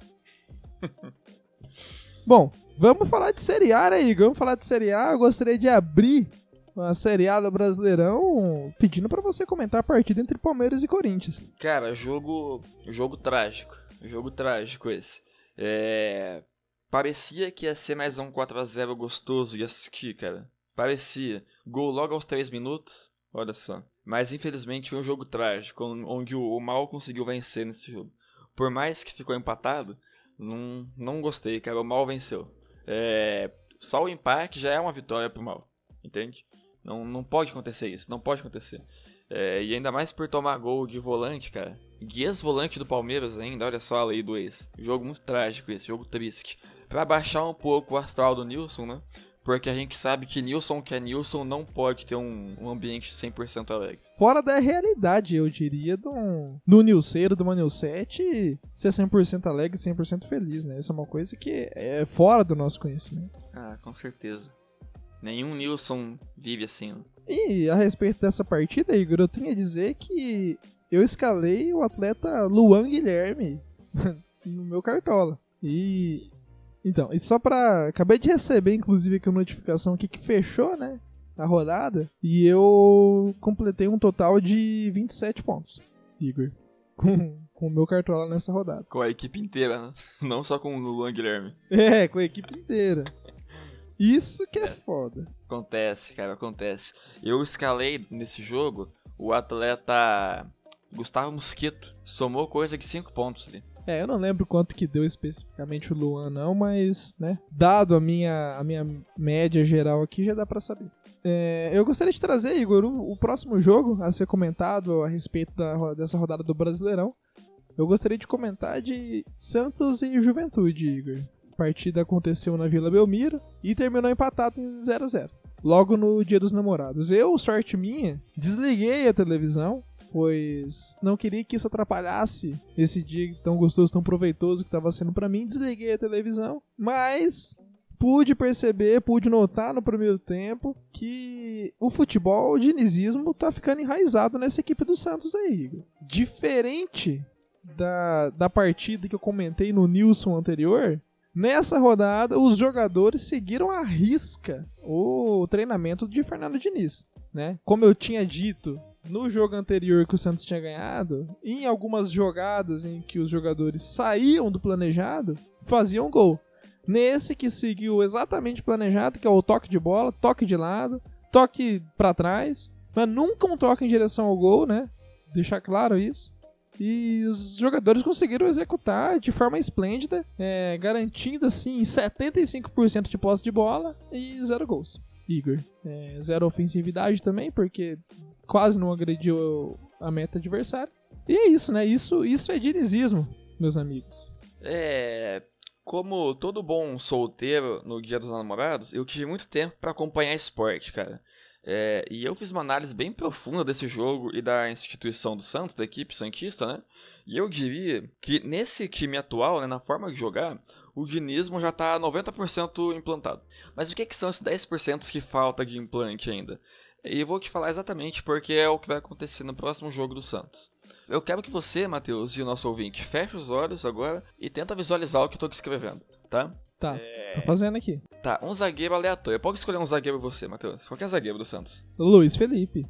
Speaker 1: Bom, vamos falar de Série A, né, Igor? Vamos falar de Série A. Eu gostaria de abrir a Série A do Brasileirão pedindo para você comentar a partida entre Palmeiras e Corinthians.
Speaker 3: Cara, jogo, jogo trágico. Jogo trágico esse. É, Parecia que ia ser mais um 4x0 gostoso de assistir, cara. Parecia. Gol logo aos 3 minutos. Olha só. Mas infelizmente foi um jogo trágico, onde o mal conseguiu vencer nesse jogo. Por mais que ficou empatado, não, não gostei, cara. O mal venceu. É, só o empate já é uma vitória pro mal. Entende? Não, não pode acontecer isso. Não pode acontecer. É, e ainda mais por tomar gol de volante, cara. Guias volante do Palmeiras ainda, olha só a lei do ex. Jogo muito trágico esse, jogo triste. Pra baixar um pouco o astral do Nilson, né? Porque a gente sabe que Nilson, que é Nilson, não pode ter um, um ambiente 100% alegre.
Speaker 1: Fora da realidade, eu diria, do, do Nilceiro, do Manil 7, ser 100% alegre, 100% feliz, né? Isso é uma coisa que é fora do nosso conhecimento.
Speaker 3: Ah, com certeza. Nenhum Nilson vive assim. Né?
Speaker 1: E a respeito dessa partida, Igor, eu tenho a dizer que eu escalei o atleta Luan Guilherme no meu cartola. E. Então, e só pra. Acabei de receber, inclusive, aqui uma notificação aqui que fechou, né? A rodada. E eu completei um total de 27 pontos, Igor. Com, com o meu cartola nessa rodada.
Speaker 3: Com a equipe inteira, né? Não só com o Luan Guilherme.
Speaker 1: É, com a equipe inteira. Isso que é, é foda.
Speaker 3: Acontece, cara, acontece. Eu escalei nesse jogo o atleta Gustavo Mosquito. Somou coisa de 5 pontos ali.
Speaker 1: É, eu não lembro quanto que deu especificamente o Luan, não, mas, né, dado a minha, a minha média geral aqui, já dá pra saber. É, eu gostaria de trazer, Igor, o, o, próximo jogo a ser comentado a respeito da, dessa rodada do Brasileirão. Eu gostaria de comentar de Santos e Juventude, Igor. A partida aconteceu na Vila Belmiro e terminou empatado em 0 a 0 Logo no dia dos namorados. Eu, sorte minha, desliguei a televisão, pois não queria que isso atrapalhasse esse dia tão gostoso, tão proveitoso que estava sendo para mim. Desliguei a televisão, mas pude perceber, pude notar no primeiro tempo que o futebol, o dinizismo, tá ficando enraizado nessa equipe do Santos aí. Diferente da, da partida que eu comentei no Nilson anterior, nessa rodada os jogadores seguiram à risca o treinamento de Fernando Diniz. Né? Como eu tinha dito no jogo anterior que o Santos tinha ganhado, em algumas jogadas em que os jogadores saíam do planejado, faziam gol. Nesse que seguiu exatamente planejado, que é o toque de bola, toque de lado, toque para trás, mas nunca um toque em direção ao gol, né? Deixar claro isso. E os jogadores conseguiram executar de forma esplêndida, é, garantindo assim 75% de posse de bola e zero gols. Igor. É, zero ofensividade também, porque quase não agrediu a meta adversária. E é isso, né? Isso, isso é dinizismo, meus amigos.
Speaker 3: É, como todo bom solteiro no Dia dos Namorados, eu tive muito tempo para acompanhar esporte, cara. É, e eu fiz uma análise bem profunda desse jogo e da instituição do Santos, da equipe Santista, né? E eu diria que nesse time atual, né, na forma de jogar, o dinismo já está 90% implantado. Mas o que, que são esses 10% que falta de implante ainda? E eu vou te falar exatamente porque é o que vai acontecer no próximo jogo do Santos. Eu quero que você, Matheus, e o nosso ouvinte, feche os olhos agora e tenta visualizar o que eu tô escrevendo, tá?
Speaker 1: Tá, é... tô fazendo aqui.
Speaker 3: Tá, um zagueiro aleatório. Pode escolher um zagueiro você, Matheus. Qualquer zagueiro do Santos.
Speaker 1: Luiz Felipe.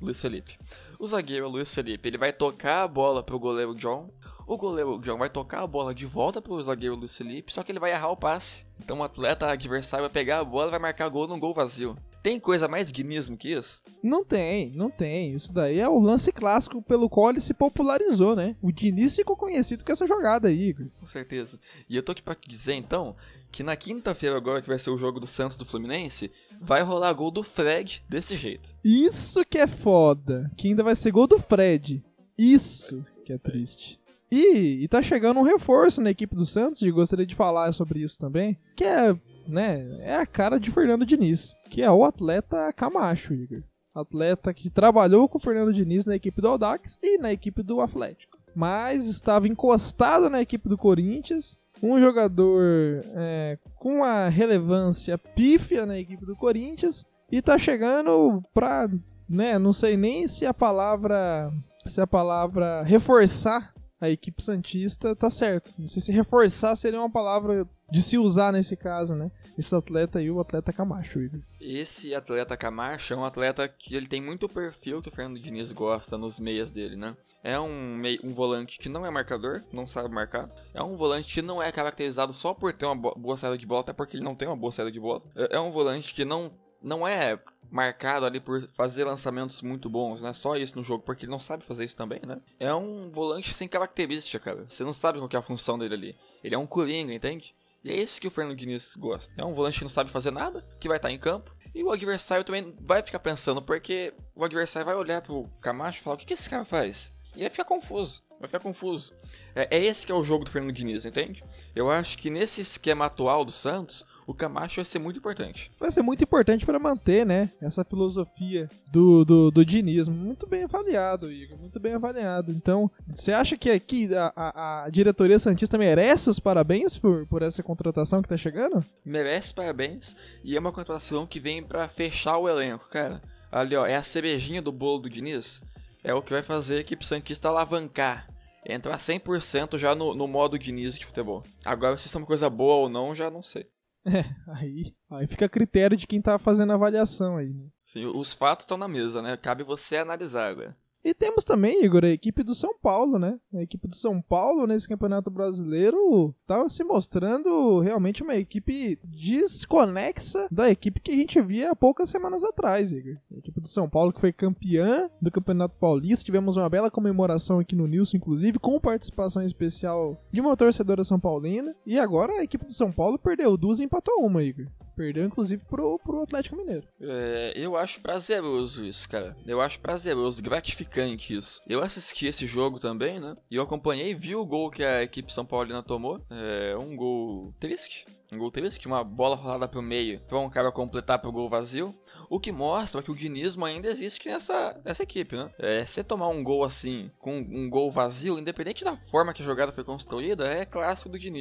Speaker 3: Luiz Felipe. O zagueiro Luiz Felipe, ele vai tocar a bola pro goleiro John. O goleiro John vai tocar a bola de volta pro zagueiro Luiz Felipe, só que ele vai errar o passe. Então o atleta adversário vai pegar a bola e vai marcar gol num gol vazio. Tem coisa mais guinismo que isso?
Speaker 1: Não tem, não tem. Isso daí é o lance clássico pelo qual ele se popularizou, né? O Diniz ficou conhecido com essa jogada aí, Igor.
Speaker 3: Com certeza. E eu tô aqui pra dizer, então, que na quinta-feira agora, que vai ser o jogo do Santos do Fluminense, vai rolar gol do Fred desse jeito.
Speaker 1: Isso que é foda. Que ainda vai ser gol do Fred. Isso que é triste. E, e tá chegando um reforço na equipe do Santos, e gostaria de falar sobre isso também, que é né, é a cara de Fernando Diniz, que é o atleta Camacho, Igor. Atleta que trabalhou com o Fernando Diniz na equipe do Audax e na equipe do Atlético. Mas estava encostado na equipe do Corinthians. Um jogador é, com uma relevância pífia na equipe do Corinthians. E tá chegando pra. Né, não sei nem se a palavra. Se a palavra reforçar a equipe Santista tá certo. Não sei se reforçar seria uma palavra de se usar nesse caso, né? Esse atleta aí, o atleta Camacho, Igor.
Speaker 3: Esse atleta Camacho é um atleta que ele tem muito perfil que o Fernando Diniz gosta nos meias dele, né? É um, um volante que não é marcador, não sabe marcar. É um volante que não é caracterizado só por ter uma boa saída de bola, até porque ele não tem uma boa saída de bola. É, é um volante que não não é marcado ali por fazer lançamentos muito bons, né? Só isso no jogo, porque ele não sabe fazer isso também, né? É um volante sem característica, cara. Você não sabe qual é a função dele ali. Ele é um coringa, entende? E é esse que o Fernando Diniz gosta. É um volante que não sabe fazer nada, que vai estar em campo. E o adversário também vai ficar pensando, porque o adversário vai olhar pro Camacho e falar: o que, que esse cara faz? E vai ficar confuso. Vai ficar confuso. É, é esse que é o jogo do Fernando Diniz, entende? Eu acho que nesse esquema atual do Santos, o Camacho vai ser muito importante.
Speaker 1: Vai ser muito importante para manter, né, essa filosofia do, do, do dinismo. Muito bem avaliado, Igor, muito bem avaliado. Então, você acha que aqui a, a, a, diretoria Santista merece os parabéns por, por essa contratação que tá chegando?
Speaker 3: Merece parabéns, e é uma contratação que vem para fechar o elenco, cara. Ali, ó, é a cerejinha do bolo do Diniz. É o que vai fazer a equipe Santista alavancar entrar 100% já no, no modo Diniz de futebol. Agora, se isso é uma coisa boa ou não, já não sei.
Speaker 1: É, aí, aí fica a critério de quem tá fazendo a avaliação aí, né?
Speaker 3: Sim, os fatos estão na mesa, né? Cabe você analisar agora.
Speaker 1: E temos também, Igor, a equipe do São Paulo, né? A equipe do São Paulo nesse Campeonato Brasileiro tá se mostrando realmente uma equipe desconexa da equipe que a gente via há poucas semanas atrás, Igor. A equipe do São Paulo que foi campeã do Campeonato Paulista. Tivemos uma bela comemoração aqui no Nilson, inclusive, com participação especial de uma torcedora São Paulina. E agora a equipe do São Paulo perdeu duas e empatou uma, Igor. Perdeu, inclusive, pro, pro Atlético Mineiro.
Speaker 3: É, eu acho prazeroso isso, cara. Eu acho prazeroso, gratificante isso. Eu assisti esse jogo também, né? E eu acompanhei vi o gol que a equipe São Paulina tomou. É um gol triste. Um gol triste, uma bola rolada pro meio pra um cara completar pro gol vazio. O que mostra que o dinismo ainda existe nessa, nessa equipe, né? É, você tomar um gol assim, com um gol vazio, independente da forma que a jogada foi construída, é clássico do Diniz.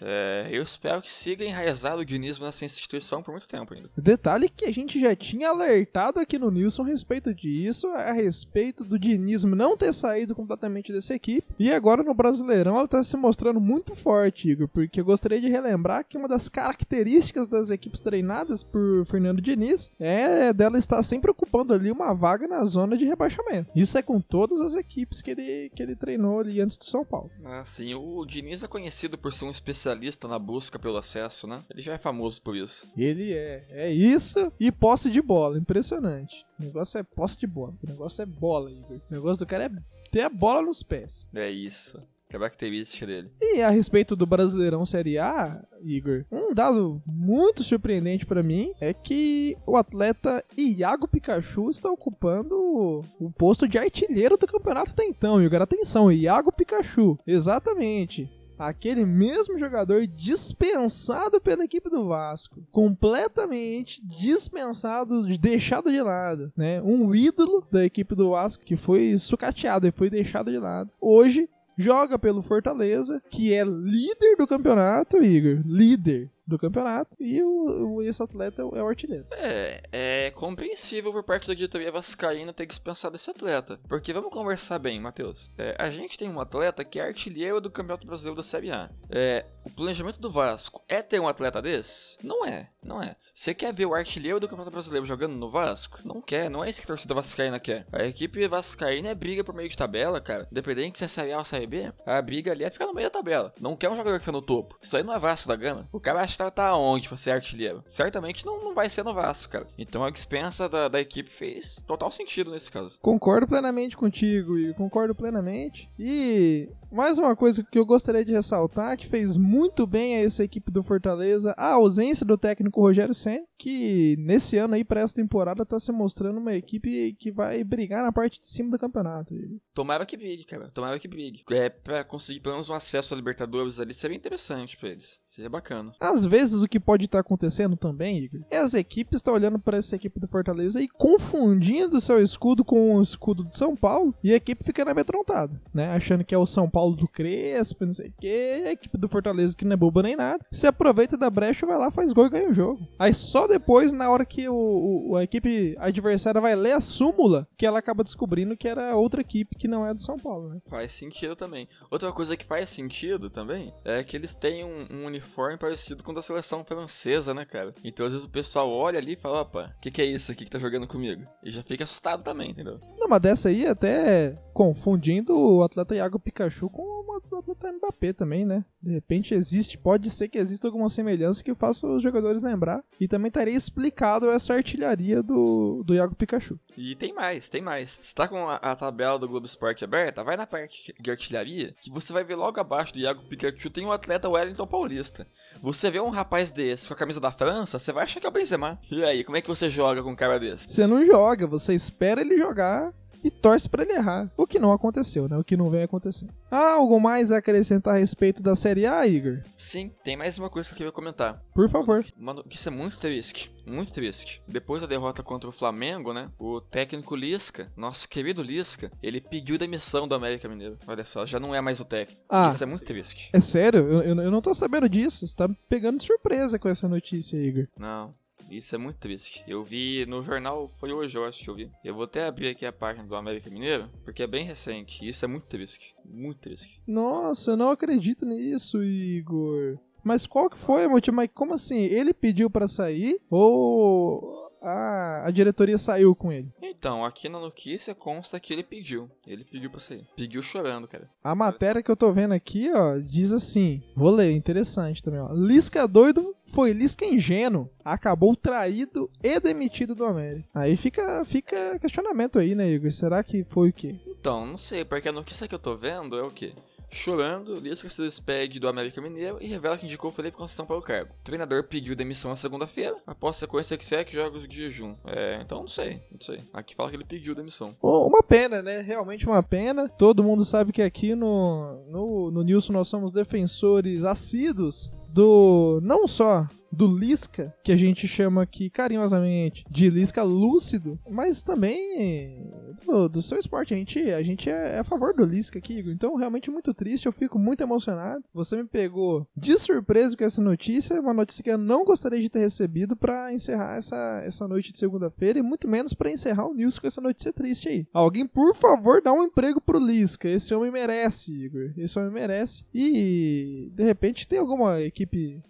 Speaker 3: É, eu espero que siga enraizado o dinismo nessa instituição por muito tempo ainda.
Speaker 1: Detalhe que a gente já tinha alertado aqui no Nilson a respeito disso, a respeito do dinismo não ter saído completamente dessa equipe. E agora no Brasileirão ela está se mostrando muito forte, Igor, porque eu gostaria de relembrar que uma das características das equipes treinadas por Fernando Diniz é é dela estar sempre ocupando ali uma vaga na zona de rebaixamento. Isso é com todas as equipes que ele, que ele treinou ali antes do São Paulo.
Speaker 3: Ah, sim. O Diniz é conhecido por ser um especialista na busca pelo acesso, né? Ele já é famoso por isso.
Speaker 1: Ele é. É isso e posse de bola. Impressionante. O negócio é posse de bola. O negócio é bola, Igor. O negócio do cara é ter a bola nos pés.
Speaker 3: É isso característica dele.
Speaker 1: E a respeito do Brasileirão Série A, Igor, um dado muito surpreendente para mim é que o atleta Iago Pikachu está ocupando o posto de artilheiro do campeonato até então, Igor. Atenção, Iago Pikachu. Exatamente aquele mesmo jogador dispensado pela equipe do Vasco, completamente dispensado, deixado de lado, né? Um ídolo da equipe do Vasco que foi sucateado e foi deixado de lado. Hoje joga pelo Fortaleza, que é líder do campeonato, Igor. Líder do campeonato e o, o esse atleta é o artilheiro.
Speaker 3: É, é compreensível por parte da diretoria vascaína ter dispensado esse atleta. Porque vamos conversar bem, Matheus. É, a gente tem um atleta que é artilheiro do Campeonato Brasileiro da Série A. É, o planejamento do Vasco é ter um atleta desse? Não é, não é. Você quer ver o artilheiro do Campeonato Brasileiro jogando no Vasco? Não quer, não é isso que a torcida vascaína quer. A equipe vascaína é briga por meio de tabela, cara. Independente se é Série A ou Série B, a briga ali é ficar no meio da tabela. Não quer um jogador que fica no topo. Isso aí não é Vasco da Gama. O cara acha que tá onde pra ser artilheiro? Certamente não, não vai ser no Vasco, cara. Então a dispensa da, da equipe fez total sentido nesse caso.
Speaker 1: Concordo plenamente contigo e concordo plenamente. E mais uma coisa que eu gostaria de ressaltar que fez muito bem a essa equipe do Fortaleza, a ausência do técnico Rogério Senna, que nesse ano aí para essa temporada tá se mostrando uma equipe que vai brigar na parte de cima do campeonato.
Speaker 3: Tomara que brigue, cara. Tomara que brigue. É para conseguir pelo menos um acesso a Libertadores ali seria interessante para eles. Seria bacana.
Speaker 1: Às vezes o que pode estar acontecendo também, Igor, é as equipes estão olhando para essa equipe do Fortaleza e confundindo o seu escudo com o escudo do São Paulo e a equipe ficando amedrontada, né? Achando que é o São Paulo do Crespo, não sei o que, a equipe do Fortaleza que não é boba nem nada. Se aproveita da brecha, vai lá, faz gol e ganha o jogo. Aí só depois, na hora que o, o a equipe adversária vai ler a súmula, que ela acaba descobrindo que era outra equipe que não é do São Paulo, né?
Speaker 3: Faz sentido também. Outra coisa que faz sentido também é que eles têm um, um uniforme uniforme parecido com o da seleção francesa, né, cara? Então às vezes o pessoal olha ali e fala, opa, o que, que é isso aqui que tá jogando comigo? E já fica assustado também, entendeu?
Speaker 1: Não, mas dessa aí até confundindo o atleta Iago Pikachu com o atleta Mbappé também, né? De repente existe, pode ser que exista alguma semelhança que faça os jogadores lembrar. E também estaria explicado essa artilharia do, do Iago Pikachu.
Speaker 3: E tem mais, tem mais. Você tá com a, a tabela do Globo Esporte aberta, vai na parte de artilharia, que você vai ver logo abaixo do Iago Pikachu tem um atleta Wellington Paulista. Você vê um rapaz desse com a camisa da França, você vai achar que é o Benzema. E aí, como é que você joga com um cara desse?
Speaker 1: Você não joga, você espera ele jogar e torce para ele errar. O que não aconteceu, né? O que não vem acontecendo. Há algo mais a acrescentar a respeito da Série A, Igor?
Speaker 3: Sim, tem mais uma coisa que eu queria comentar.
Speaker 1: Por favor.
Speaker 3: Mano, isso é muito triste. Muito triste. Depois da derrota contra o Flamengo, né? O técnico Lisca, nosso querido Lisca, ele pediu demissão do América Mineiro. Olha só, já não é mais o técnico. Ah, isso é muito triste.
Speaker 1: É sério? Eu, eu, eu não tô sabendo disso. Você tá pegando de surpresa com essa notícia, Igor.
Speaker 3: Não, isso é muito triste. Eu vi no jornal, foi hoje eu acho que eu vi. Eu vou até abrir aqui a página do América Mineiro, porque é bem recente. Isso é muito triste. Muito triste.
Speaker 1: Nossa, eu não acredito nisso, Igor. Mas qual que foi? Mas como assim? Ele pediu para sair? Ou a, a diretoria saiu com ele?
Speaker 3: Então, aqui na notícia consta que ele pediu. Ele pediu pra sair. Pediu chorando, cara.
Speaker 1: A matéria que eu tô vendo aqui, ó, diz assim: vou ler, interessante também, ó. Lisca doido foi Lisca ingênuo. Acabou traído e demitido do América. Aí fica, fica questionamento aí, né, Igor? Será que foi o quê?
Speaker 3: Então, não sei, porque a notícia que eu tô vendo é o quê? Chorando, Lisca se despede do América Mineiro e revela que indicou Felipe Conceição para o cargo. O treinador pediu demissão na segunda-feira, após sequência que segue jogos de jejum. É, então não sei, não sei. Aqui fala que ele pediu demissão.
Speaker 1: Ô, Uma pena, né? Realmente uma pena. Todo mundo sabe que aqui no, no, no Nilson nós somos defensores assíduos do. não só do Lisca, que a gente chama aqui carinhosamente de Lisca lúcido, mas também do, do seu esporte. A gente, a gente é, é a favor do Lisca aqui, Igor. Então, realmente muito triste, eu fico muito emocionado. Você me pegou de surpresa com essa notícia, uma notícia que eu não gostaria de ter recebido para encerrar essa, essa noite de segunda-feira e muito menos para encerrar o news com essa notícia triste aí. Alguém, por favor, dá um emprego pro Lisca. Esse homem merece, Igor. Esse homem merece. E de repente tem alguma equipe,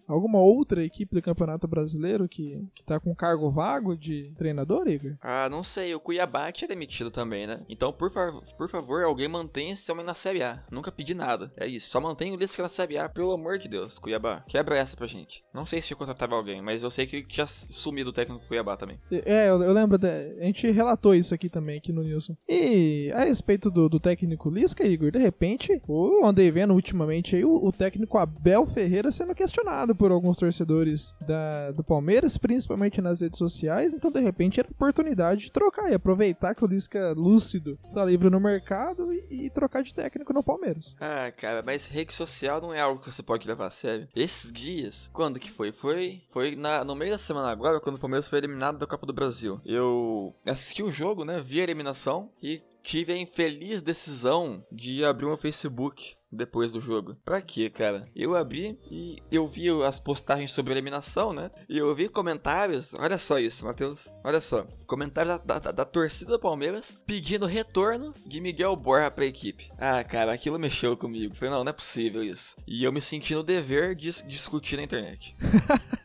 Speaker 1: alguma outra equipe do Campeonato Brasileiro que, que tá com cargo vago de treinador, Igor?
Speaker 3: Ah, não sei, o Cuiabá tinha demitido também, né? Então, por, fa por favor, alguém mantenha esse homem na Série A. Nunca pedi nada. É isso, só mantenha o Lisca na Série A, pelo amor de Deus, Cuiabá. Quebra essa pra gente. Não sei se contratava alguém, mas eu sei que tinha sumido o técnico do Cuiabá também.
Speaker 1: É, eu, eu lembro, de, a gente relatou isso aqui também, aqui no Nilson. E a respeito do, do técnico Lisca, Igor, de repente, eu andei vendo ultimamente aí o, o técnico Abel Ferreira sendo questionado por alguns torcedores da, do Palmeiras, principalmente nas redes sociais, então de repente era oportunidade de trocar e aproveitar que o Lisca lúcido tá livre no mercado e, e trocar de técnico no Palmeiras.
Speaker 3: Ah, cara, mas rede social não é algo que você pode levar a sério. Esses dias, quando que foi? Foi, foi na, no meio da semana agora, quando o Palmeiras foi eliminado da Copa do Brasil. Eu assisti o jogo, né? Vi a eliminação e tive a infeliz decisão de abrir um Facebook depois do jogo. Pra quê, cara? Eu abri e eu vi as postagens sobre eliminação, né? E eu vi comentários. Olha só isso, Matheus. Olha só. Comentários da, da, da torcida do Palmeiras pedindo retorno de Miguel Borja pra equipe. Ah, cara, aquilo mexeu comigo. Falei, não, não é possível isso. E eu me senti no dever de discutir na internet.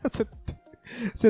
Speaker 1: Você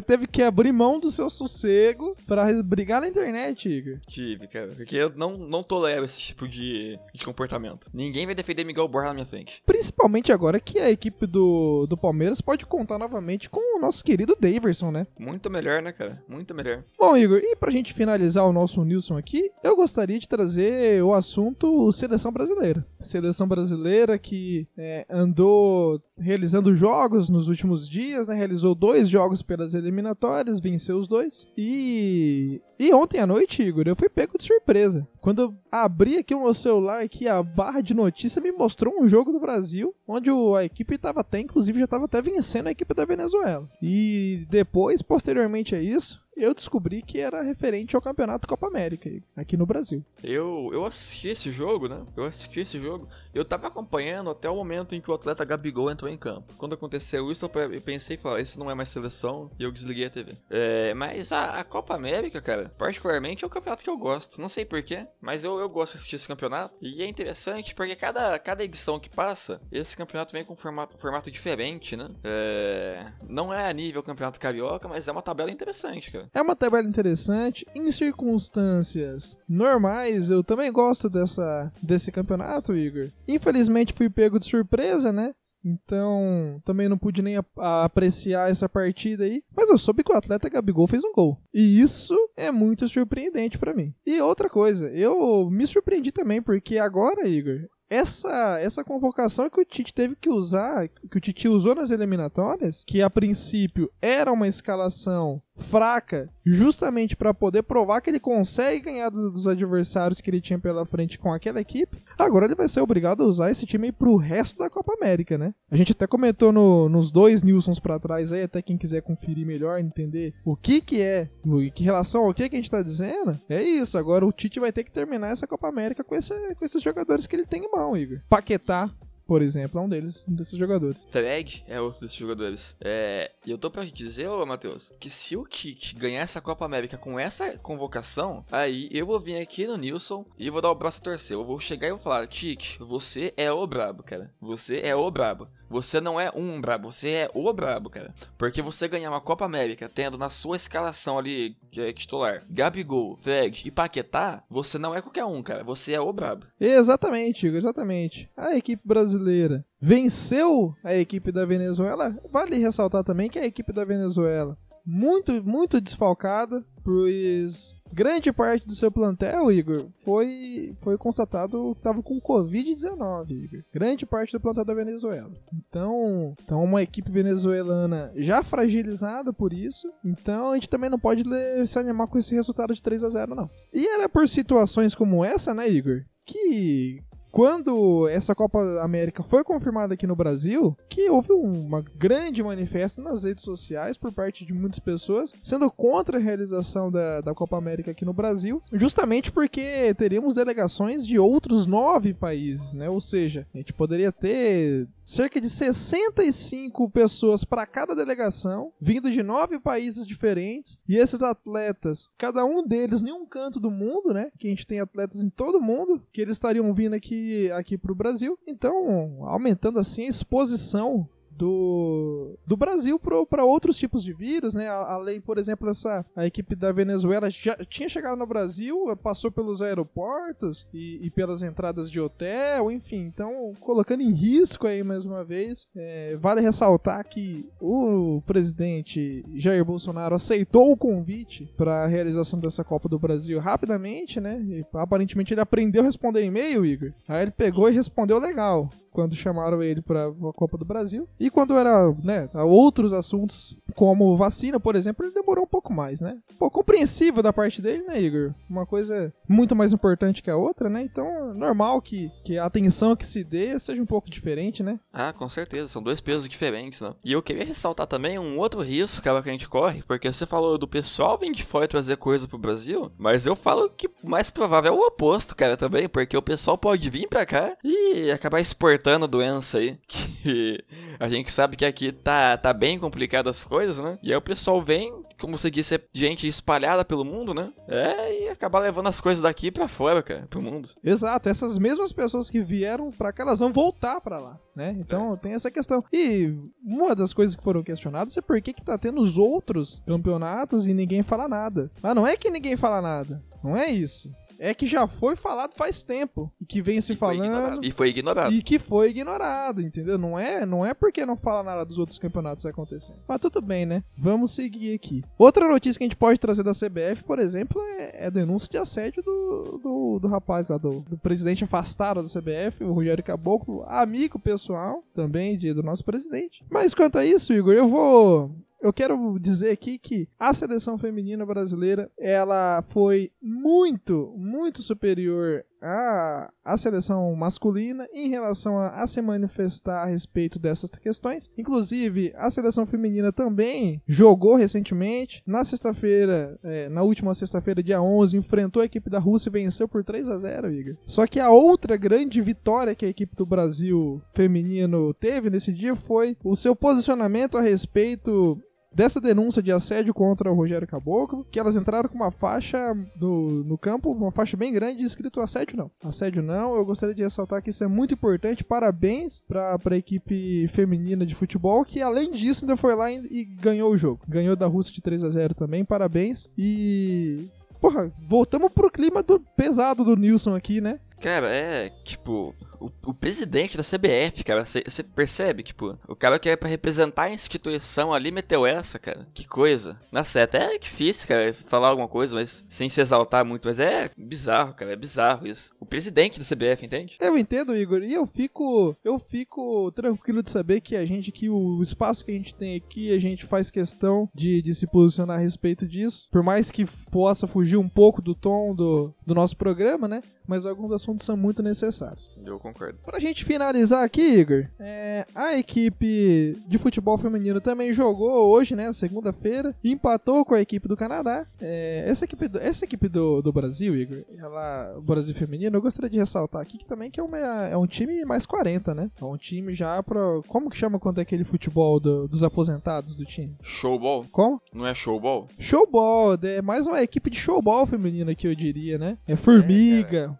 Speaker 1: teve que abrir mão do seu sossego para brigar na internet, Igor.
Speaker 3: Tive, cara. Porque eu não, não tolero esse tipo de, de comportamento. Ninguém vai defender Miguel Borja na minha frente.
Speaker 1: Principalmente agora que a equipe do, do Palmeiras pode contar novamente com o nosso querido Daverson, né?
Speaker 3: Muito melhor, né, cara? Muito melhor.
Speaker 1: Bom, Igor, e pra gente finalizar o nosso Nilson aqui, eu gostaria de trazer o assunto seleção brasileira. Seleção brasileira que é, andou realizando jogos nos últimos dias, né? Realizou dois jogos pelas eliminatórias, venceu os dois. E e ontem à noite, Igor, eu fui pego de surpresa. Quando eu abri aqui o meu celular, aqui a barra de notícia me mostrou um jogo do Brasil, onde a equipe estava até, inclusive, já estava até vencendo a equipe da Venezuela. E depois, posteriormente a isso, eu descobri que era referente ao Campeonato Copa América, aqui no Brasil.
Speaker 3: Eu, eu assisti esse jogo, né? Eu assisti esse jogo. Eu tava acompanhando até o momento em que o atleta Gabigol entrou em campo. Quando aconteceu isso, eu pensei falei, isso não é mais seleção, e eu desliguei a TV. É, mas a, a Copa América, cara, particularmente é o campeonato que eu gosto. Não sei porquê, mas eu, eu gosto de assistir esse campeonato. E é interessante porque cada, cada edição que passa, esse campeonato vem com um formato, formato diferente, né? É, não é a nível campeonato carioca, mas é uma tabela interessante, cara.
Speaker 1: É uma tabela interessante. Em circunstâncias normais, eu também gosto dessa, desse campeonato, Igor. Infelizmente fui pego de surpresa, né? Então, também não pude nem apreciar essa partida aí. Mas eu soube que o atleta Gabigol fez um gol. E isso é muito surpreendente para mim. E outra coisa, eu me surpreendi também, porque agora, Igor, essa, essa convocação que o Tite teve que usar, que o Tite usou nas eliminatórias, que a princípio era uma escalação fraca, justamente para poder provar que ele consegue ganhar dos adversários que ele tinha pela frente com aquela equipe. Agora ele vai ser obrigado a usar esse time aí pro resto da Copa América, né? A gente até comentou no, nos dois Nilsons para trás aí, até quem quiser conferir melhor, entender o que que é, em relação ao que que a gente tá dizendo, é isso. Agora o Tite vai ter que terminar essa Copa América com, esse, com esses jogadores que ele tem em mão, Igor. Paquetá, por exemplo, é um deles, um desses jogadores.
Speaker 3: Fred é outro desses jogadores. É, eu tô pra dizer, ô Matheus, que se o Tite ganhar essa Copa América com essa convocação, aí eu vou vir aqui no Nilson e vou dar o braço a torcer. Eu vou chegar e vou falar, Tite, você é o brabo, cara. Você é o brabo. Você não é um brabo, você é o brabo, cara. Porque você ganhar uma Copa América tendo na sua escalação ali que é titular Gabigol, Fred e Paquetá, você não é qualquer um, cara. Você é o brabo.
Speaker 1: Exatamente, Igor, exatamente. A equipe brasileira venceu a equipe da Venezuela. Vale ressaltar também que a equipe da Venezuela muito, muito desfalcada, pois grande parte do seu plantel, Igor, foi, foi constatado que estava com Covid-19, Igor. Grande parte do plantel da Venezuela. Então, então, uma equipe venezuelana já fragilizada por isso. Então, a gente também não pode se animar com esse resultado de 3 a 0 não. E era por situações como essa, né, Igor? Que quando essa Copa América foi confirmada aqui no Brasil, que houve uma grande manifesto nas redes sociais por parte de muitas pessoas sendo contra a realização da, da Copa América aqui no Brasil, justamente porque teríamos delegações de outros nove países, né? Ou seja, a gente poderia ter cerca de 65 pessoas para cada delegação, vindo de nove países diferentes, e esses atletas, cada um deles em um canto do mundo, né? Que a gente tem atletas em todo mundo, que eles estariam vindo aqui aqui para o Brasil. Então, aumentando assim a exposição do, do Brasil para outros tipos de vírus, né? Além, por exemplo, essa a equipe da Venezuela já tinha chegado no Brasil, passou pelos aeroportos e, e pelas entradas de hotel, enfim, então colocando em risco aí mais uma vez. É, vale ressaltar que o presidente Jair Bolsonaro aceitou o convite para a realização dessa Copa do Brasil rapidamente, né? E, aparentemente ele aprendeu a responder e-mail, Igor. Aí ele pegou e respondeu legal quando chamaram ele para a Copa do Brasil. E quando era, né, outros assuntos como vacina, por exemplo, ele demorou um pouco mais, né? Pô, compreensível da parte dele, né, Igor? Uma coisa muito mais importante que a outra, né? Então, é normal que, que a atenção que se dê seja um pouco diferente, né?
Speaker 3: Ah, com certeza, são dois pesos diferentes, né? E eu queria ressaltar também um outro risco que a gente corre, porque você falou do pessoal vir de fora trazer coisa pro Brasil, mas eu falo que mais provável é o oposto, cara, também, porque o pessoal pode vir pra cá e acabar exportando doença aí, que a gente sabe que aqui tá, tá bem complicado as coisas, né? E aí o pessoal vem, como você disse, é gente espalhada pelo mundo, né? É, e acabar levando as coisas daqui para fora, cara, pro mundo.
Speaker 1: Exato, essas mesmas pessoas que vieram para cá, elas vão voltar para lá, né? Então é. tem essa questão. E uma das coisas que foram questionadas é por que que tá tendo os outros campeonatos e ninguém fala nada. Mas não é que ninguém fala nada, não é isso é que já foi falado faz tempo e que vem se e falando
Speaker 3: foi e foi ignorado
Speaker 1: e que foi ignorado, entendeu? Não é, não é porque não fala nada dos outros campeonatos acontecendo. Mas tudo bem, né? Vamos seguir aqui. Outra notícia que a gente pode trazer da CBF, por exemplo, é, é a denúncia de assédio do, do, do rapaz lá do, do, presidente afastado da CBF, o Rogério Caboclo, amigo pessoal também de, do nosso presidente. Mas quanto a isso, Igor, eu vou eu quero dizer aqui que a seleção feminina brasileira ela foi muito, muito superior à, à seleção masculina em relação a, a se manifestar a respeito dessas questões. Inclusive, a seleção feminina também jogou recentemente. Na sexta-feira, é, na última sexta-feira, dia 11, enfrentou a equipe da Rússia e venceu por 3 a 0 Igor. Só que a outra grande vitória que a equipe do Brasil feminino teve nesse dia foi o seu posicionamento a respeito dessa denúncia de assédio contra o Rogério Caboclo, que elas entraram com uma faixa no, no campo, uma faixa bem grande, escrito assédio não. Assédio não, eu gostaria de ressaltar que isso é muito importante. Parabéns para a equipe feminina de futebol, que além disso ainda foi lá e, e ganhou o jogo. Ganhou da Rússia de 3 a 0 também, parabéns. E porra, voltamos pro clima do pesado do Nilson aqui, né?
Speaker 3: Cara, é, tipo, o, o presidente da CBF, cara, você percebe, tipo, o cara que é pra representar a instituição ali meteu essa, cara. Que coisa. Nossa, é até difícil, cara, falar alguma coisa, mas sem se exaltar muito, mas é bizarro, cara, é bizarro isso. O presidente da CBF, entende?
Speaker 1: Eu entendo, Igor, e eu fico, eu fico tranquilo de saber que a gente, que o espaço que a gente tem aqui, a gente faz questão de, de se posicionar a respeito disso, por mais que possa fugir um pouco do tom do, do nosso programa, né? Mas alguns assuntos assuntos são muito necessários.
Speaker 3: Eu concordo.
Speaker 1: Pra gente finalizar aqui, Igor, é, a equipe de futebol feminino também jogou hoje, né, segunda-feira, empatou com a equipe do Canadá. É, essa equipe, do, essa equipe do, do Brasil, Igor, ela, o Brasil feminino, eu gostaria de ressaltar aqui que também que é, uma, é um time mais 40, né? É um time já pra... Como que chama quando é aquele futebol do- dos aposentados do time?
Speaker 3: Showball?
Speaker 1: Como?
Speaker 3: Não é showball?
Speaker 1: Showball, é mais uma equipe de showball feminina que eu diria, né? É Formiga,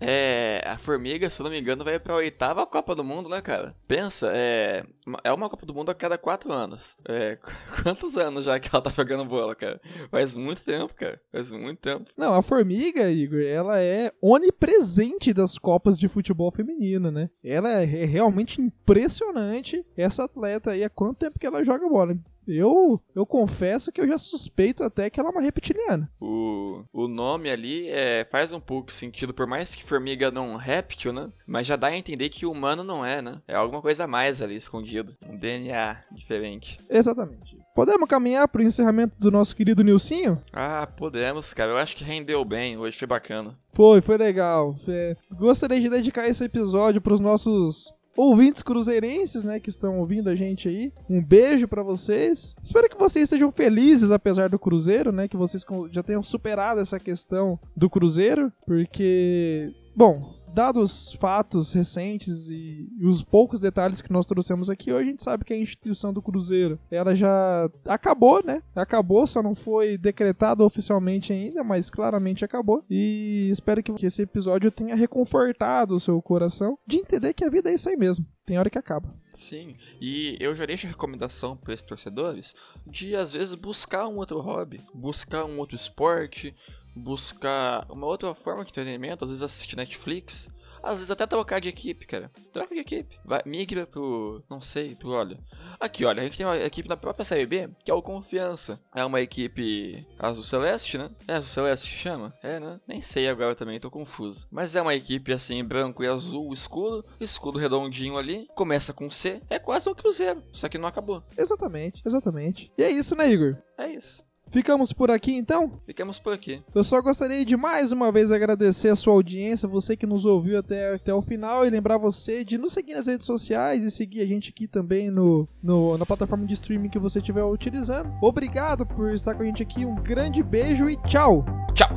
Speaker 3: É, a Formiga, se eu não me engano, vai pra oitava Copa do Mundo, né, cara? Pensa, é. uma- É uma Copa do Mundo a cada quatro anos. É. Quantos anos já que ela tá jogando bola, cara? Faz muito tempo, cara. Faz muito tempo.
Speaker 1: Não, a Formiga, Igor, ela é onipresente das Copas de futebol feminino, né? Ela é realmente impressionante, essa atleta aí. Há quanto tempo que ela joga bola? Eu, eu confesso que eu já suspeito até que ela é uma reptiliana.
Speaker 3: O, o nome ali é, faz um pouco sentido, por mais que formiga não é um réptil, né? Mas já dá a entender que humano não é, né? É alguma coisa a mais ali escondido. Um DNA diferente.
Speaker 1: Exatamente. Podemos caminhar pro encerramento do nosso querido Nilcinho?
Speaker 3: Ah, podemos, cara. Eu acho que rendeu bem. Hoje foi bacana.
Speaker 1: Foi, foi legal. É, Gostaria de dedicar esse episódio pros nossos ouvintes cruzeirenses, né, que estão ouvindo a gente aí. Um beijo pra vocês. Espero que vocês estejam felizes apesar do Cruzeiro, né, que vocês já tenham superado essa questão do Cruzeiro, porque, bom, dados fatos recentes e, e os poucos detalhes que nós trouxemos aqui, hoje a gente sabe que a instituição do Cruzeiro, ela já acabou, né? Acabou, só não foi decretado oficialmente ainda, mas claramente acabou. E espero que que esse episódio tenha reconfortado o seu coração de entender que a vida é isso aí mesmo. Tem hora que acaba.
Speaker 3: Sim, e eu já deixo a recomendação para esses torcedores de às vezes buscar um outro hobby, buscar um outro esporte, buscar uma outra forma de entretenimento, às vezes assistir Netflix, às vezes até trocar de equipe, cara. Troca de equipe. Vai, migra pro. não sei, pro olha. Aqui, olha, a gente tem uma equipe na própria série B, que é o Confiança. É uma equipe azul celeste, né? É azul celeste que chama? É, né? Nem sei agora também, tô confuso. Mas é uma equipe assim, branco e azul, escudo, escudo redondinho ali. Começa com C, é quase um cruzeiro, só que não acabou.
Speaker 1: Exatamente, exatamente. E é isso, né, Igor?
Speaker 3: É isso.
Speaker 1: Ficamos por aqui então?
Speaker 3: Ficamos por aqui.
Speaker 1: Eu só gostaria de mais uma vez agradecer a sua audiência, você que nos ouviu até, até o final, e lembrar você de nos seguir nas redes sociais e seguir a gente aqui também no, no- na plataforma de streaming que você estiver utilizando. Obrigado por estar com a gente aqui, um grande beijo e tchau!
Speaker 3: Tchau!